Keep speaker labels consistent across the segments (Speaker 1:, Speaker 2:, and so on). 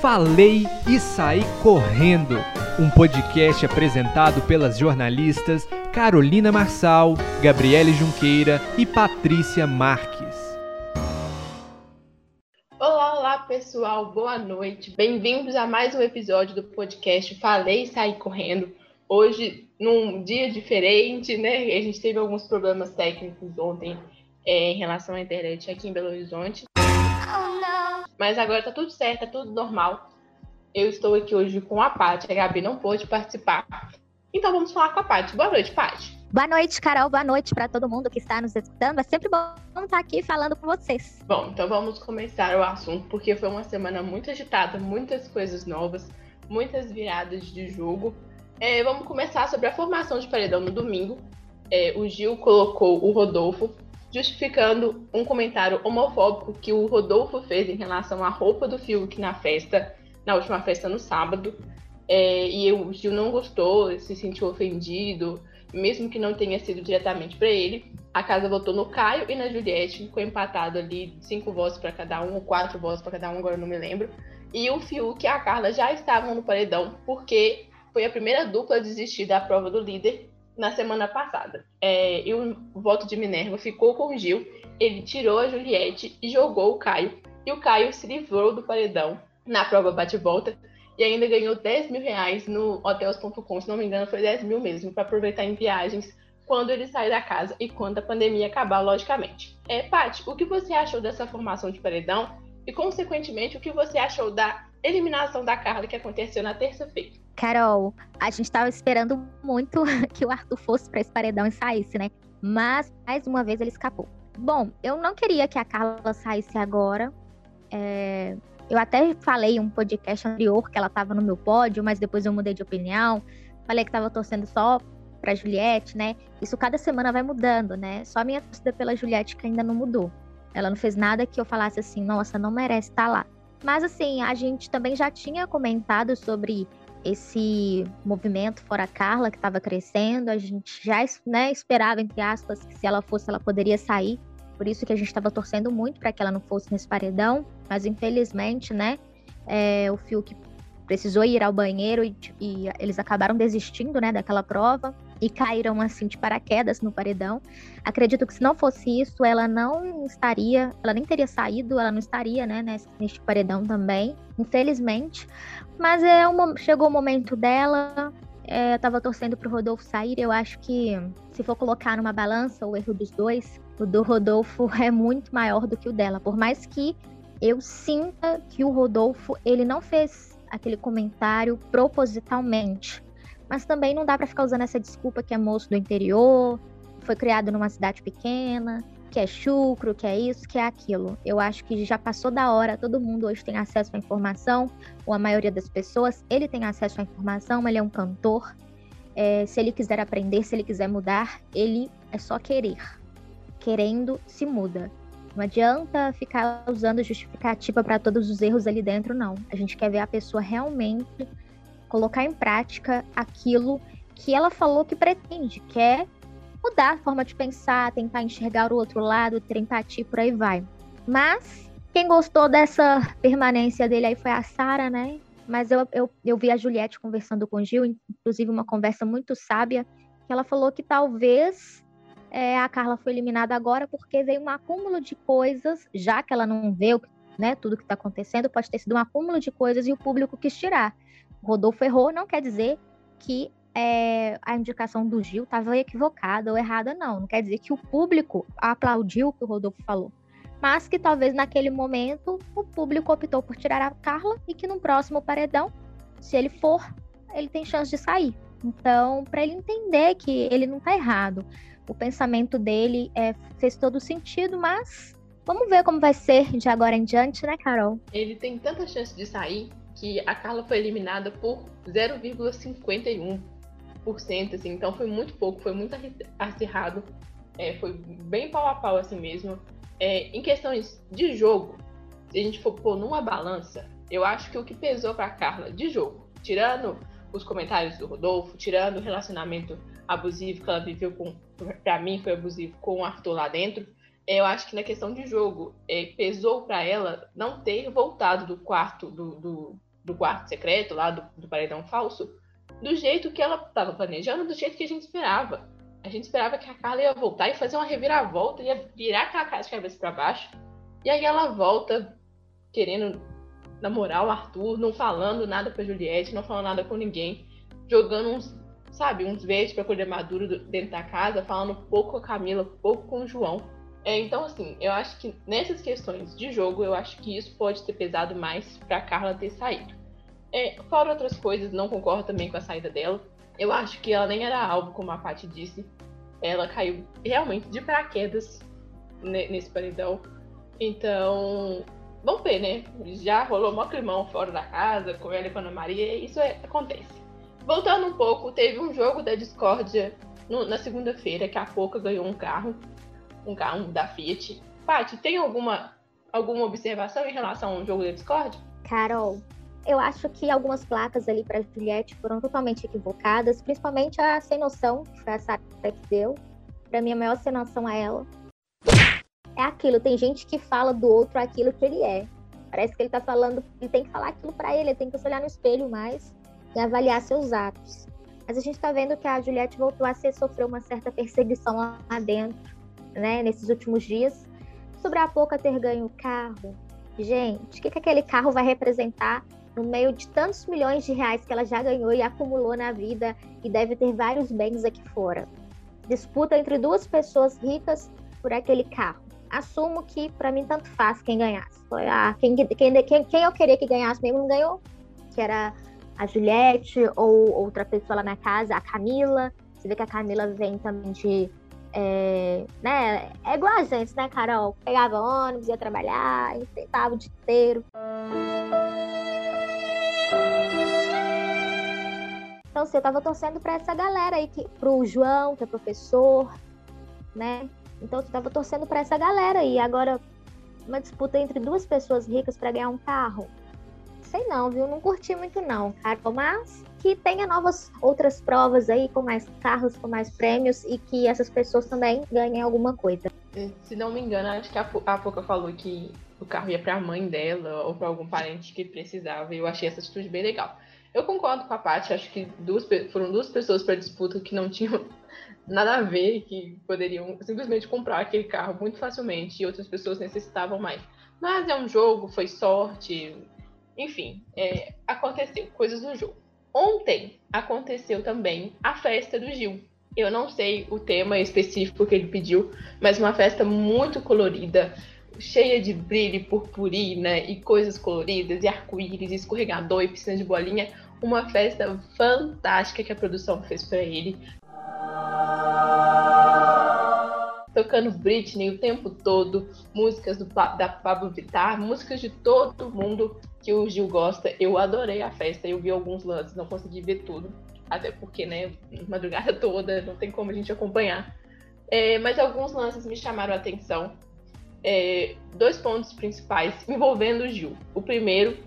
Speaker 1: Falei e Saí Correndo, um podcast apresentado pelas jornalistas Carolina Marçal, Gabriele Junqueira e Patrícia Marques.
Speaker 2: Olá, olá pessoal, boa noite. Bem-vindos a mais um episódio do podcast Falei e Saí Correndo. Hoje, num dia diferente, né? A gente teve alguns problemas técnicos ontem é, em relação à internet aqui em Belo Horizonte. Mas agora tá tudo certo, tá tudo normal. Eu estou aqui hoje com a Paty. A Gabi não pôde participar. Então vamos falar com a Paty. Boa noite, Paty.
Speaker 3: Boa noite, Carol. Boa noite para todo mundo que está nos escutando. É sempre bom estar aqui falando com vocês.
Speaker 2: Bom, então vamos começar o assunto, porque foi uma semana muito agitada, muitas coisas novas, muitas viradas de jogo. É, vamos começar sobre a formação de paredão no domingo. É, o Gil colocou o Rodolfo justificando um comentário homofóbico que o Rodolfo fez em relação à roupa do Fiuk na festa, na última festa no sábado. É, e o Gil não gostou, se sentiu ofendido, mesmo que não tenha sido diretamente para ele. A casa votou no Caio e na Juliette, ficou empatado ali, cinco votos para cada um, ou quatro votos para cada um, agora não me lembro. E o Fiuk e a Carla já estavam no paredão, porque foi a primeira dupla a desistir da prova do líder na semana passada. É, e o voto de Minerva ficou com o Gil, ele tirou a Juliette e jogou o Caio. E o Caio se livrou do paredão na prova bate-volta e ainda ganhou 10 mil reais no hotels.com, se não me engano foi 10 mil mesmo, para aproveitar em viagens quando ele sair da casa e quando a pandemia acabar, logicamente. É, Paty, o que você achou dessa formação de paredão e, consequentemente, o que você achou da eliminação da Carla que aconteceu na terça-feira?
Speaker 3: Carol, a gente estava esperando muito que o Arthur fosse para esse paredão e saísse, né? Mas, mais uma vez, ele escapou. Bom, eu não queria que a Carla saísse agora. É... Eu até falei em um podcast anterior que ela estava no meu pódio, mas depois eu mudei de opinião. Falei que estava torcendo só para Juliette, né? Isso cada semana vai mudando, né? Só a minha torcida pela Juliette que ainda não mudou. Ela não fez nada que eu falasse assim, nossa, não merece estar tá lá. Mas assim, a gente também já tinha comentado sobre esse movimento fora Carla que estava crescendo, a gente já né, esperava, entre aspas, que se ela fosse, ela poderia sair. Por isso que a gente estava torcendo muito para que ela não fosse nesse paredão, mas infelizmente, né, é, o Fiuk precisou ir ao banheiro e, e, eles acabaram desistindo, né, daquela prova e caíram assim de paraquedas no paredão. Acredito que se não fosse isso, ela não estaria, ela nem teria saído, ela não estaria, né, nesse, neste paredão também, infelizmente. Mas é chegou o momento dela. É, eu tava torcendo pro Rodolfo sair. Eu acho que se for colocar numa balança o erro dos dois, o do Rodolfo é muito maior do que o dela. Por mais que eu sinta que o Rodolfo ele não fez aquele comentário propositalmente. Mas também não dá para ficar usando essa desculpa que é moço do interior, foi criado numa cidade pequena, que é chucro, que é isso, que é aquilo. Eu acho que já passou da hora, todo mundo hoje tem acesso à informação, ou a maioria das pessoas, ele tem acesso à informação, ele é um cantor. É, se ele quiser aprender, se ele quiser mudar, ele é só querer. Querendo, se muda. Não adianta ficar usando justificativa para todos os erros ali dentro, não. A gente quer ver a pessoa realmente colocar em prática aquilo que ela falou que pretende, quer mudar a forma de pensar, tentar enxergar o outro lado, ter empatia, por aí vai. Mas quem gostou dessa permanência dele aí foi a Sara, né? Mas eu, eu, eu vi a Juliette conversando com o Gil, inclusive uma conversa muito sábia, que ela falou que talvez é, a Carla foi eliminada agora porque veio um acúmulo de coisas, já que ela não vê né, tudo que está acontecendo, pode ter sido um acúmulo de coisas e o público quis tirar. Rodolfo errou, não quer dizer que é, a indicação do Gil estava equivocada ou errada, não. Não quer dizer que o público aplaudiu o que o Rodolfo falou. Mas que talvez naquele momento o público optou por tirar a Carla e que no próximo paredão, se ele for, ele tem chance de sair. Então, para ele entender que ele não está errado, o pensamento dele é, fez todo sentido, mas vamos ver como vai ser de agora em diante, né, Carol?
Speaker 2: Ele tem tanta chance de sair que a Carla foi eliminada por 0,51%, assim, então foi muito pouco, foi muito acirrado, é, foi bem pau a pau assim mesmo. É, em questões de jogo, se a gente for pôr numa balança, eu acho que o que pesou para Carla de jogo, tirando os comentários do Rodolfo, tirando o relacionamento abusivo que ela viveu com, para mim foi abusivo com o Arthur lá dentro. Eu acho que na questão de jogo, é, pesou para ela não ter voltado do quarto do, do, do quarto secreto, lá do, do paredão falso, do jeito que ela estava planejando, do jeito que a gente esperava. A gente esperava que a Carla ia voltar e fazer uma reviravolta, ia virar aquela casa de cabeça para baixo. E aí ela volta querendo namorar o Arthur, não falando nada pra Juliette, não falando nada com ninguém, jogando uns, sabe, uns verdes pra colher maduro dentro da casa, falando pouco com a Camila, pouco com o João. É, então, assim, eu acho que nessas questões de jogo, eu acho que isso pode ter pesado mais pra Carla ter saído. É, fora outras coisas, não concordo também com a saída dela. Eu acho que ela nem era alvo, como a Paty disse. Ela caiu realmente de paraquedas nesse paredão. Então, vamos ver, né? Já rolou mó climão fora da casa, com ela e com a Ana Maria, isso é, acontece. Voltando um pouco, teve um jogo da discórdia no, na segunda-feira, que a Pouca ganhou um carro, um carro da Fiat. Paty, tem alguma, alguma observação em relação ao jogo da discórdia?
Speaker 3: Carol, eu acho que algumas placas ali para Juliette foram totalmente equivocadas, principalmente a sem noção, que foi a Sarah que deu. Para mim, a maior sem noção é ela. É aquilo, tem gente que fala do outro aquilo que ele é. Parece que ele tá falando, ele tem que falar aquilo para ele, ele tem que se olhar no espelho mais e avaliar seus atos. Mas a gente tá vendo que a Juliette voltou a ser, sofrer uma certa perseguição lá dentro, né, nesses últimos dias. Sobre a pouca ter ganho o carro, gente, o que, que aquele carro vai representar no meio de tantos milhões de reais que ela já ganhou e acumulou na vida e deve ter vários bens aqui fora. Disputa entre duas pessoas ricas por aquele carro. Assumo que para mim tanto faz quem ganhasse. Foi a, quem, quem, quem, quem eu queria que ganhasse mesmo não ganhou, que era a Juliette ou outra pessoa lá na casa, a Camila. Você vê que a Camila vem também de. É, né, é igual a gente, né, Carol? Pegava ônibus, ia trabalhar, enfrentava o dia inteiro. Então, assim, eu tava torcendo para essa galera aí, que, pro João, que é professor, né? Então, eu tava torcendo para essa galera aí. Agora, uma disputa entre duas pessoas ricas para ganhar um carro. Sei não, viu? Não curti muito não, cara. Mas que tenha novas outras provas aí com mais carros, com mais prêmios e que essas pessoas também ganhem alguma coisa.
Speaker 2: Se não me engano, acho que a, a Pouca falou que o carro ia para a mãe dela ou para algum parente que precisava. E eu achei essa atitude bem legal. Eu concordo com a Paty, acho que duas, foram duas pessoas para disputa que não tinham nada a ver, que poderiam simplesmente comprar aquele carro muito facilmente e outras pessoas necessitavam mais. Mas é um jogo, foi sorte, enfim, é, aconteceu, coisas do jogo. Ontem aconteceu também a festa do Gil. Eu não sei o tema específico que ele pediu, mas uma festa muito colorida, cheia de brilho e purpurina e coisas coloridas, e arco-íris, escorregador e piscina de bolinha. Uma festa fantástica que a produção fez para ele. Tocando Britney o tempo todo, músicas do, da Pablo Vittar, músicas de todo mundo que o Gil gosta. Eu adorei a festa, eu vi alguns lances, não consegui ver tudo, até porque, né, madrugada toda, não tem como a gente acompanhar. É, mas alguns lances me chamaram a atenção é, dois pontos principais envolvendo o Gil. O primeiro,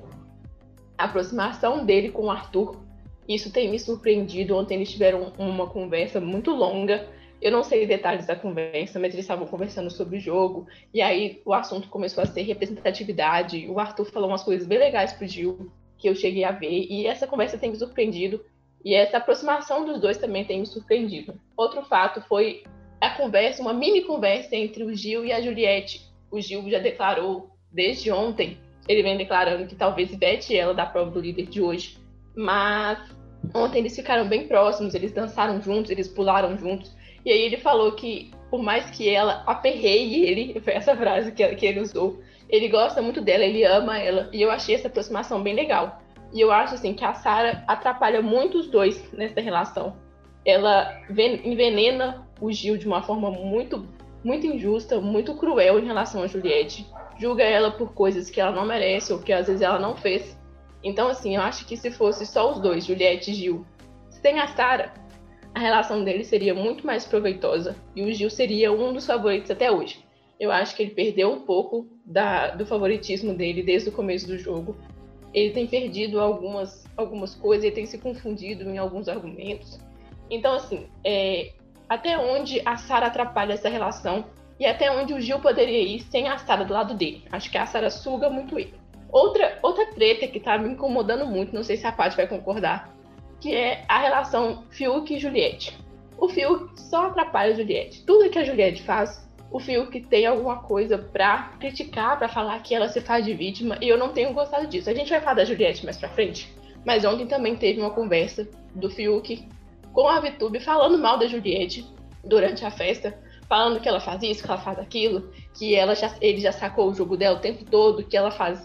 Speaker 2: a aproximação dele com o Arthur. Isso tem me surpreendido. Ontem eles tiveram uma conversa muito longa. Eu não sei detalhes da conversa, mas eles estavam conversando sobre o jogo. E aí o assunto começou a ser representatividade. O Arthur falou umas coisas bem legais pro Gil, que eu cheguei a ver. E essa conversa tem me surpreendido. E essa aproximação dos dois também tem me surpreendido. Outro fato foi a conversa, uma mini conversa entre o Gil e a Juliette. O Gil já declarou desde ontem, ele vem declarando que talvez vete ela da prova do líder de hoje. Mas ontem eles ficaram bem próximos, eles dançaram juntos, eles pularam juntos. E aí ele falou que, por mais que ela aperreie ele, foi essa frase que, que ele usou, ele gosta muito dela, ele ama ela. E eu achei essa aproximação bem legal. E eu acho assim que a Sara atrapalha muito os dois nessa relação. Ela envenena o Gil de uma forma muito, muito injusta, muito cruel em relação a Juliette. Julga ela por coisas que ela não merece ou que às vezes ela não fez. Então, assim, eu acho que se fosse só os dois, Juliette e Gil, sem a Sara, a relação deles seria muito mais proveitosa e o Gil seria um dos favoritos até hoje. Eu acho que ele perdeu um pouco da, do favoritismo dele desde o começo do jogo. Ele tem perdido algumas, algumas coisas, ele tem se confundido em alguns argumentos. Então, assim, é, até onde a Sara atrapalha essa relação e até onde o Gil poderia ir sem a Sara do lado dele. Acho que a Sara suga muito ele. Outra, outra treta que tá me incomodando muito, não sei se a Paty vai concordar, que é a relação Fiuk e Juliette. O Fiuk só atrapalha a Juliette. Tudo que a Juliette faz, o Fiuk tem alguma coisa pra criticar, pra falar que ela se faz de vítima, e eu não tenho gostado disso. A gente vai falar da Juliette mais pra frente, mas ontem também teve uma conversa do Fiuk com a VTube falando mal da Juliette durante a festa, falando que ela faz isso, que ela faz aquilo, que ela já, ele já sacou o jogo dela o tempo todo, que ela faz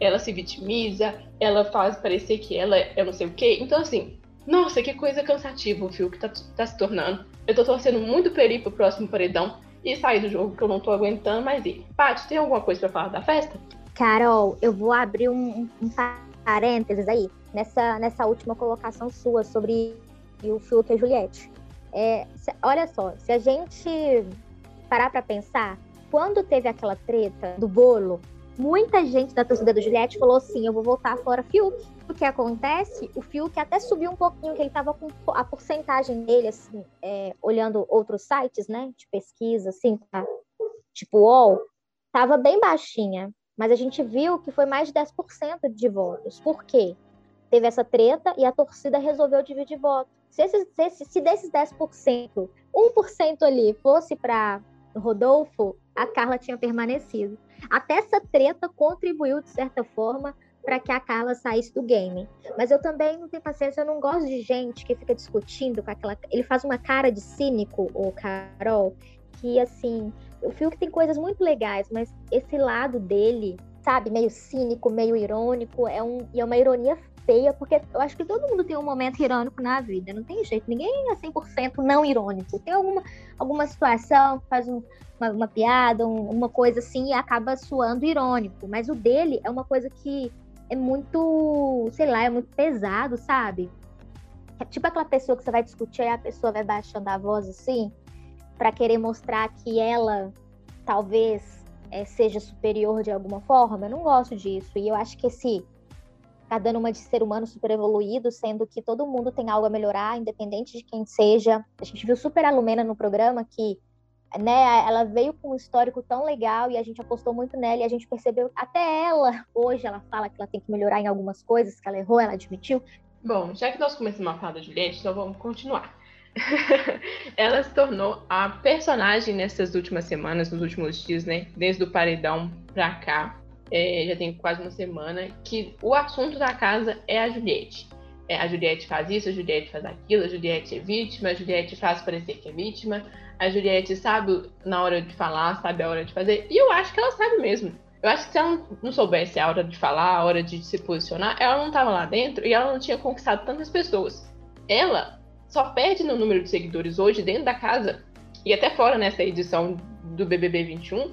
Speaker 2: ela se vitimiza, ela faz parecer que ela é não sei o quê. Então, assim, nossa, que coisa cansativa o fio que tá, tá se tornando. Eu tô torcendo muito pra ele pro próximo paredão e sair do jogo que eu não tô aguentando mais ir. Paty, tem alguma coisa pra falar da festa?
Speaker 3: Carol, eu vou abrir um, um parênteses aí, nessa, nessa última colocação sua sobre o Fiuk e a Juliette. É, se, olha só, se a gente parar pra pensar, quando teve aquela treta do bolo muita gente da torcida do Juliette falou assim: eu vou voltar fora Fiuk. O que acontece? O Fiuk até subiu um pouquinho, que ele tava com a porcentagem dele, assim, é, olhando outros sites, né, de pesquisa, assim, tá? tipo UOL, tava bem baixinha. Mas a gente viu que foi mais de 10% de votos. Por quê? Teve essa treta e a torcida resolveu dividir voto. Se, esses, se, se desses 10%, 1% ali fosse para Rodolfo, a Carla tinha permanecido. Até essa treta contribuiu, de certa forma, para que a Carla saísse do game. Mas eu também não tenho paciência, eu não gosto de gente que fica discutindo com aquela. Ele faz uma cara de cínico, o Carol, que assim. O que tem coisas muito legais, mas esse lado dele, sabe, meio cínico, meio irônico, é, um, é uma ironia feia, porque eu acho que todo mundo tem um momento irônico na vida, não tem jeito, ninguém é 100% não irônico. Tem alguma, alguma situação que faz um, uma, uma piada, um, uma coisa assim, e acaba soando irônico. Mas o dele é uma coisa que é muito, sei lá, é muito pesado, sabe? É tipo aquela pessoa que você vai discutir e a pessoa vai baixando a voz assim, para querer mostrar que ela talvez é, seja superior de alguma forma. Eu não gosto disso. E eu acho que esse tá dando uma de ser humano super evoluído, sendo que todo mundo tem algo a melhorar, independente de quem seja. A gente viu super a Lumena no programa que né, ela veio com um histórico tão legal e a gente apostou muito nela e a gente percebeu até ela, hoje ela fala que ela tem que melhorar em algumas coisas, que ela errou, ela admitiu.
Speaker 2: Bom, já que nós começamos a falar da Juliette, então vamos continuar. ela se tornou a personagem nessas últimas semanas, nos últimos dias, né? Desde o paredão pra cá, é, já tem quase uma semana, que o assunto da casa é a Juliette. É, a Juliette faz isso, a Juliette faz aquilo, a Juliette é vítima, a Juliette faz parecer que é vítima, a Juliette sabe na hora de falar, sabe a hora de fazer. E eu acho que ela sabe mesmo. Eu acho que se ela não soubesse a hora de falar, a hora de se posicionar, ela não estava lá dentro e ela não tinha conquistado tantas pessoas. Ela só perde no número de seguidores hoje dentro da casa e até fora nessa edição do BBB 21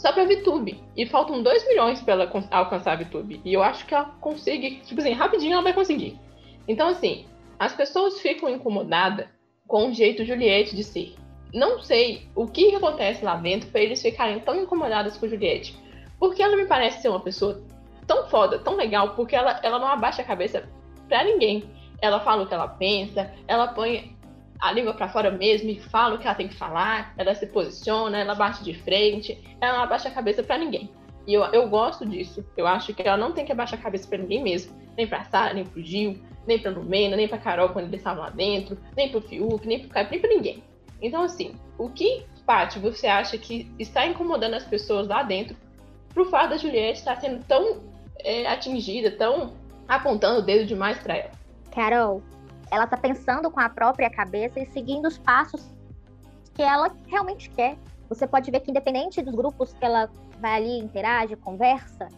Speaker 2: só pra VTube. E faltam 2 milhões para ela alcançar a VTube. E eu acho que ela consegue, tipo assim, rapidinho ela vai conseguir. Então, assim, as pessoas ficam incomodadas com o jeito Juliette de ser não sei o que acontece lá dentro para eles ficarem tão incomodados com Juliette. Porque ela me parece ser uma pessoa tão foda, tão legal, porque ela, ela não abaixa a cabeça pra ninguém. Ela fala o que ela pensa, ela põe a língua para fora mesmo e fala o que ela tem que falar, ela se posiciona, ela bate de frente, ela não abaixa a cabeça para ninguém. E eu, eu gosto disso. Eu acho que ela não tem que abaixar a cabeça para ninguém mesmo. Nem pra Sara, nem pro Gil, nem pra Lumena, nem pra Carol quando eles estavam lá dentro, nem pro Fiuk, nem pro Caio, nem pra ninguém. Então, assim, o que, Paty, você acha que está incomodando as pessoas lá dentro pro fato da Juliette estar sendo tão é, atingida, tão apontando o dedo demais para ela?
Speaker 3: Carol, ela tá pensando com a própria cabeça e seguindo os passos que ela realmente quer. Você pode ver que, independente dos grupos que ela vai ali, interage, conversa,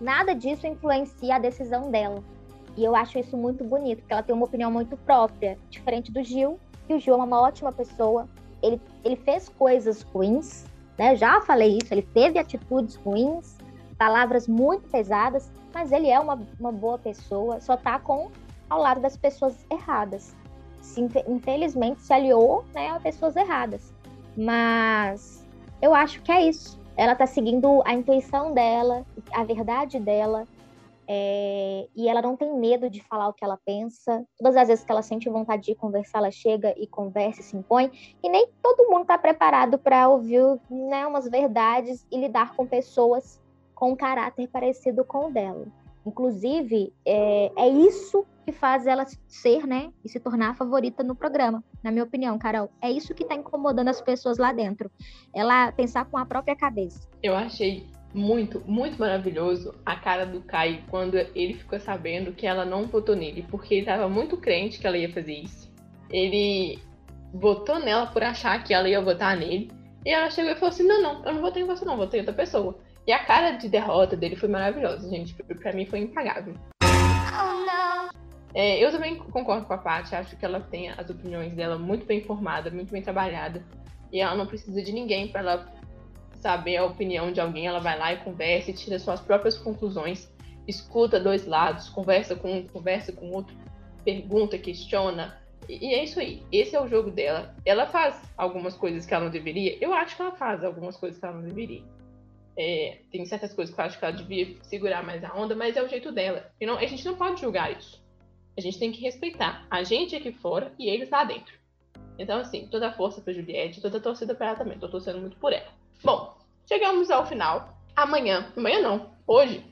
Speaker 3: nada disso influencia a decisão dela. E eu acho isso muito bonito, porque ela tem uma opinião muito própria, diferente do Gil, que o Gil é uma ótima pessoa. Ele, ele fez coisas ruins, né? Já falei isso, ele teve atitudes ruins, palavras muito pesadas, mas ele é uma, uma boa pessoa, só tá com ao lado das pessoas erradas. Se, infelizmente se aliou né, a pessoas erradas. Mas eu acho que é isso. Ela tá seguindo a intuição dela, a verdade dela, é, e ela não tem medo de falar o que ela pensa. Todas as vezes que ela sente vontade de conversar, ela chega e conversa e se impõe. E nem todo mundo está preparado para ouvir né, umas verdades e lidar com pessoas com um caráter parecido com o dela. Inclusive, é, é isso que faz ela ser, né, e se tornar a favorita no programa, na minha opinião, Carol. É isso que está incomodando as pessoas lá dentro. Ela pensar com a própria cabeça.
Speaker 2: Eu achei muito, muito maravilhoso a cara do Kai quando ele ficou sabendo que ela não votou nele, porque ele estava muito crente que ela ia fazer isso. Ele votou nela por achar que ela ia votar nele. E ela chegou e falou assim: Não, não, eu não votei em você, não, votei em outra pessoa. E a cara de derrota dele foi maravilhosa, gente. Pra mim foi impagável. É, eu também concordo com a Paty, acho que ela tem as opiniões dela muito bem formadas, muito bem trabalhada. E ela não precisa de ninguém para ela saber a opinião de alguém. Ela vai lá e conversa e tira suas próprias conclusões. Escuta dois lados, conversa com um, conversa com outro, pergunta, questiona, e é isso aí. Esse é o jogo dela. Ela faz algumas coisas que ela não deveria. Eu acho que ela faz algumas coisas que ela não deveria. É, tem certas coisas que eu acho que ela devia segurar mais a onda, mas é o jeito dela. E não, a gente não pode julgar isso. A gente tem que respeitar a gente aqui fora e eles lá dentro. Então, assim, toda a força pra Juliette, toda a torcida pra ela também. Tô torcendo muito por ela. Bom, chegamos ao final. Amanhã, amanhã não, hoje.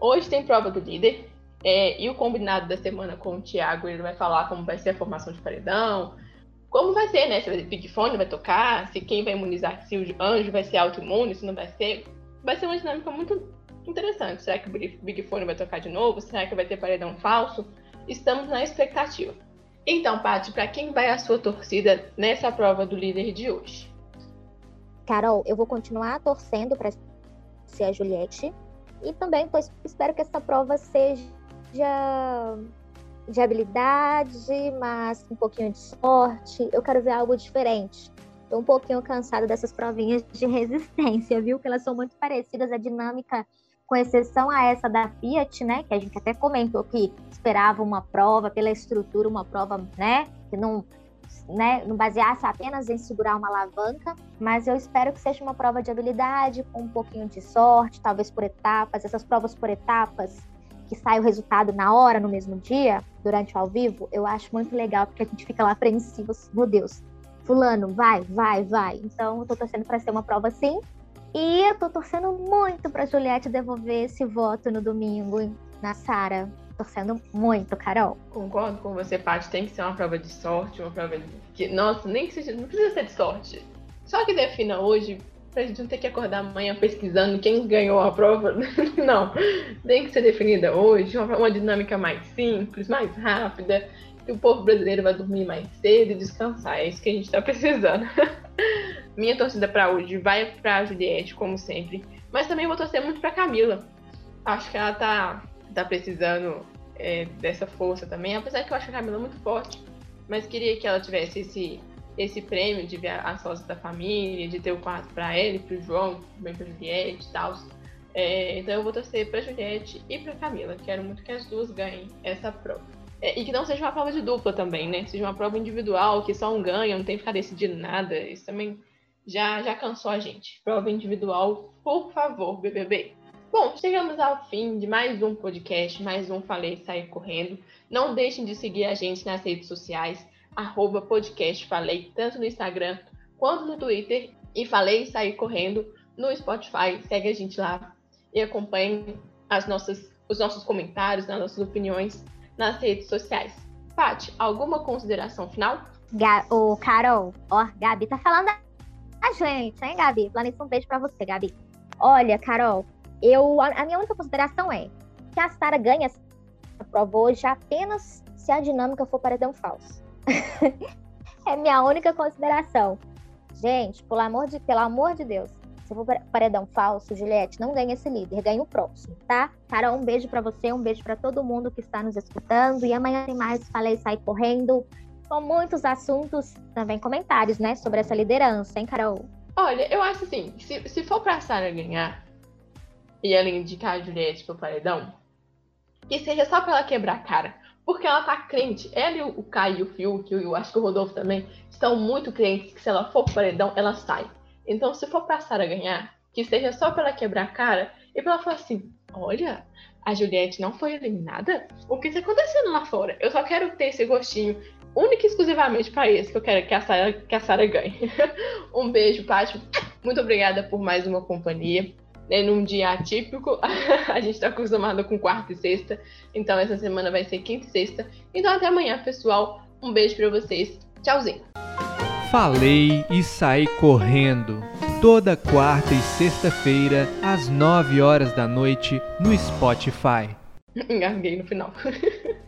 Speaker 2: Hoje tem prova do líder. É, e o combinado da semana com o Thiago, ele vai falar como vai ser a formação de paredão, como vai ser, né? Se o Big Fone vai tocar, se quem vai imunizar, se o anjo vai ser autoimune, se não vai ser. Vai ser uma dinâmica muito interessante. Será que o Big Fone vai tocar de novo? Será que vai ter paredão falso? Estamos na expectativa. Então, Paty, para quem vai a sua torcida nessa prova do líder de hoje?
Speaker 3: Carol, eu vou continuar torcendo para ser a Juliette. E também pois, espero que essa prova seja de habilidade, mas um pouquinho de sorte. Eu quero ver algo diferente. Tô um pouquinho cansada dessas provinhas de resistência, viu? Que elas são muito parecidas, a dinâmica, com exceção a essa da Fiat, né? Que a gente até comentou que esperava uma prova pela estrutura, uma prova, né? Que não, né, não baseasse apenas em segurar uma alavanca, mas eu espero que seja uma prova de habilidade, com um pouquinho de sorte, talvez por etapas. Essas provas por etapas que sai o resultado na hora, no mesmo dia, durante o ao vivo, eu acho muito legal, porque a gente fica lá apreensivo, meu Deus, fulano, vai, vai, vai. Então, eu tô torcendo para ser uma prova assim. E eu tô torcendo muito pra Juliette devolver esse voto no domingo na Sara. Torcendo muito, Carol.
Speaker 2: Concordo com você, Paty. Tem que ser uma prova de sorte, uma prova. Que, nossa, nem que seja. Não precisa ser de sorte. Só que defina hoje pra gente não ter que acordar amanhã pesquisando quem ganhou a prova. não. Tem que ser definida hoje, uma, uma dinâmica mais simples, mais rápida. E o povo brasileiro vai dormir mais cedo e descansar. É isso que a gente tá precisando. Minha torcida para hoje vai pra Juliette, como sempre. Mas também vou torcer muito pra Camila. Acho que ela tá, tá precisando é, dessa força também. Apesar que eu acho a Camila muito forte. Mas queria que ela tivesse esse esse prêmio de ver as fotos da família, de ter o quarto para ele, para o João, também para Juliette e tal. É, então eu vou torcer para Juliette e para Camila. Quero muito que as duas ganhem essa prova. É, e que não seja uma prova de dupla também, né? Seja uma prova individual, que só um ganha, não tem que ficar decidindo nada. Isso também já, já cansou a gente. Prova individual, por favor, BBB. Bom, chegamos ao fim de mais um podcast, mais um Falei Sair Correndo. Não deixem de seguir a gente nas redes sociais arroba podcast Falei, tanto no Instagram quanto no Twitter. E Falei sair correndo no Spotify. Segue a gente lá e acompanhe as nossas, os nossos comentários, as nossas opiniões nas redes sociais. Paty, alguma consideração final?
Speaker 3: Ga o Carol, ó, Gabi tá falando a gente, hein, Gabi? Planeja um beijo pra você, Gabi. Olha, Carol, eu, a, a minha única consideração é que a Sara ganha essa prova hoje apenas se a dinâmica for paredão falso. é minha única consideração. Gente, pelo amor de, pelo amor de Deus, se for paredão falso, Juliette, não ganha esse líder, ganha o próximo, tá? Carol, um beijo para você, um beijo para todo mundo que está nos escutando. E amanhã tem mais Falei Sai Correndo, com muitos assuntos, também comentários, né, sobre essa liderança, hein, Carol?
Speaker 2: Olha, eu acho assim, se, se for pra Sara ganhar e ela indicar a Juliette pro paredão, que seja só pra ela quebrar a cara. Porque ela tá crente. Ela e o Caio e o Fiuk, eu acho que o Rodolfo também, estão muito crentes que se ela for pro paredão, ela sai. Então, se for pra Sara ganhar, que seja só pra ela quebrar a cara e pra ela falar assim: olha, a Juliette não foi eliminada? O que está acontecendo lá fora? Eu só quero ter esse gostinho único e exclusivamente para isso que eu quero que a Sara, que ganhe. um beijo, Paty. Muito obrigada por mais uma companhia. né, num dia atípico. a gente está acostumado com quarta e sexta, então essa semana vai ser quinta e sexta. Então até amanhã, pessoal. Um beijo para vocês. Tchauzinho.
Speaker 1: Falei e saí correndo. Toda quarta e sexta-feira, às 9 horas da noite, no Spotify.
Speaker 2: Engasguei no final.